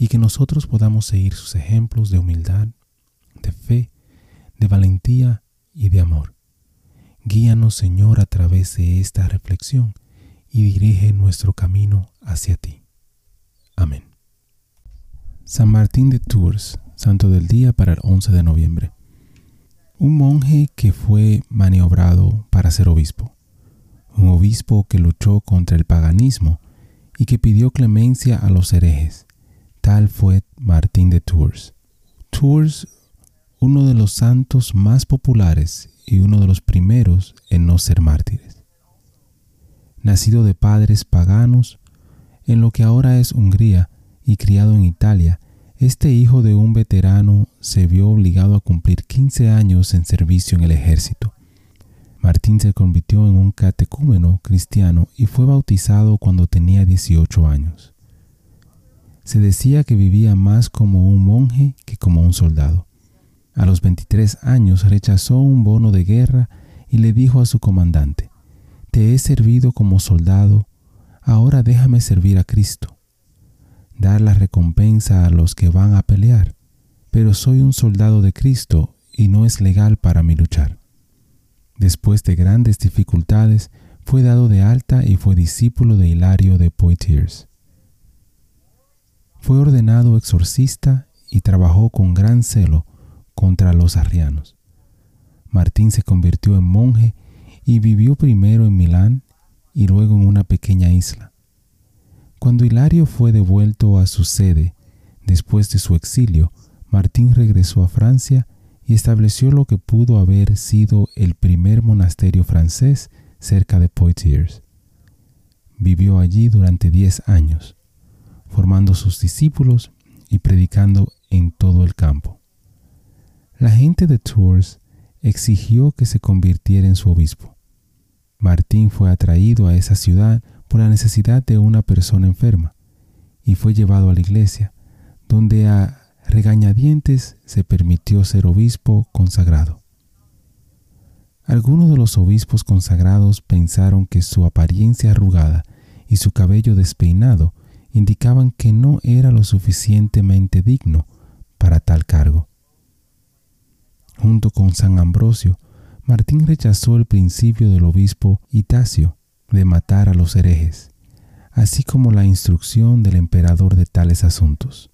y que nosotros podamos seguir sus ejemplos de humildad, de fe, de valentía y de amor. Guíanos, Señor, a través de esta reflexión y dirige nuestro camino hacia ti. Amén. San Martín de Tours, Santo del Día para el 11 de noviembre. Un monje que fue maniobrado para ser obispo. Un obispo que luchó contra el paganismo y que pidió clemencia a los herejes. Tal fue Martín de Tours. Tours, uno de los santos más populares y uno de los primeros en no ser mártires nacido de padres paganos, en lo que ahora es Hungría y criado en Italia, este hijo de un veterano se vio obligado a cumplir 15 años en servicio en el ejército. Martín se convirtió en un catecúmeno cristiano y fue bautizado cuando tenía 18 años. Se decía que vivía más como un monje que como un soldado. A los 23 años rechazó un bono de guerra y le dijo a su comandante, te he servido como soldado, ahora déjame servir a Cristo. Dar la recompensa a los que van a pelear, pero soy un soldado de Cristo y no es legal para mí luchar. Después de grandes dificultades, fue dado de alta y fue discípulo de Hilario de Poitiers. Fue ordenado exorcista y trabajó con gran celo contra los arrianos. Martín se convirtió en monje y vivió primero en Milán y luego en una pequeña isla. Cuando Hilario fue devuelto a su sede, después de su exilio, Martín regresó a Francia y estableció lo que pudo haber sido el primer monasterio francés cerca de Poitiers. Vivió allí durante diez años, formando sus discípulos y predicando en todo el campo. La gente de Tours exigió que se convirtiera en su obispo. Martín fue atraído a esa ciudad por la necesidad de una persona enferma y fue llevado a la iglesia, donde a regañadientes se permitió ser obispo consagrado. Algunos de los obispos consagrados pensaron que su apariencia arrugada y su cabello despeinado indicaban que no era lo suficientemente digno para tal cargo. Junto con San Ambrosio, Martín rechazó el principio del obispo Itacio de matar a los herejes, así como la instrucción del emperador de tales asuntos.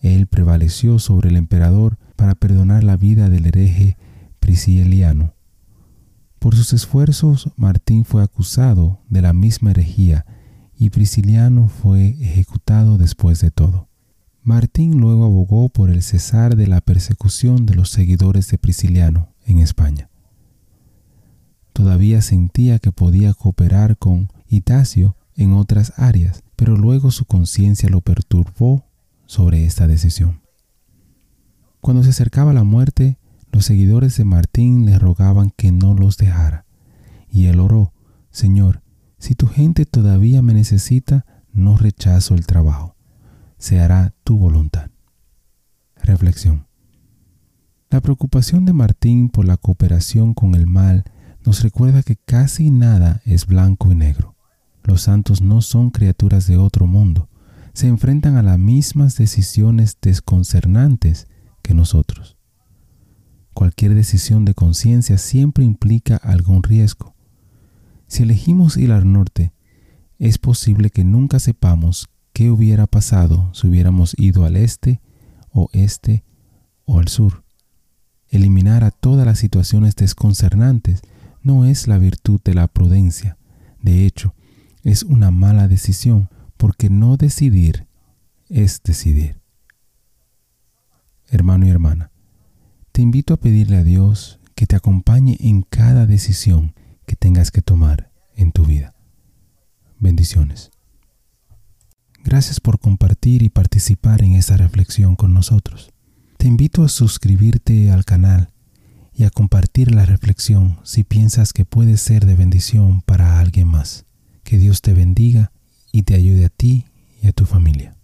Él prevaleció sobre el emperador para perdonar la vida del hereje Prisciliano. Por sus esfuerzos, Martín fue acusado de la misma herejía y Prisciliano fue ejecutado después de todo. Martín luego abogó por el cesar de la persecución de los seguidores de Prisciliano en España. Todavía sentía que podía cooperar con Itacio en otras áreas, pero luego su conciencia lo perturbó sobre esta decisión. Cuando se acercaba la muerte, los seguidores de Martín le rogaban que no los dejara, y él oró, Señor, si tu gente todavía me necesita, no rechazo el trabajo se hará tu voluntad. Reflexión. La preocupación de Martín por la cooperación con el mal nos recuerda que casi nada es blanco y negro. Los santos no son criaturas de otro mundo, se enfrentan a las mismas decisiones desconcernantes que nosotros. Cualquier decisión de conciencia siempre implica algún riesgo. Si elegimos ir al norte, es posible que nunca sepamos qué hubiera pasado si hubiéramos ido al este o este o al sur. Eliminar a todas las situaciones desconcernantes no es la virtud de la prudencia. De hecho, es una mala decisión porque no decidir es decidir. Hermano y hermana, te invito a pedirle a Dios que te acompañe en cada decisión que tengas que tomar en tu vida. Bendiciones. Gracias por compartir y participar en esta reflexión con nosotros. Te invito a suscribirte al canal y a compartir la reflexión si piensas que puede ser de bendición para alguien más. Que Dios te bendiga y te ayude a ti y a tu familia.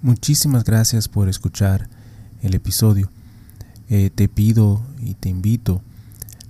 Muchísimas gracias por escuchar el episodio. Eh, te pido y te invito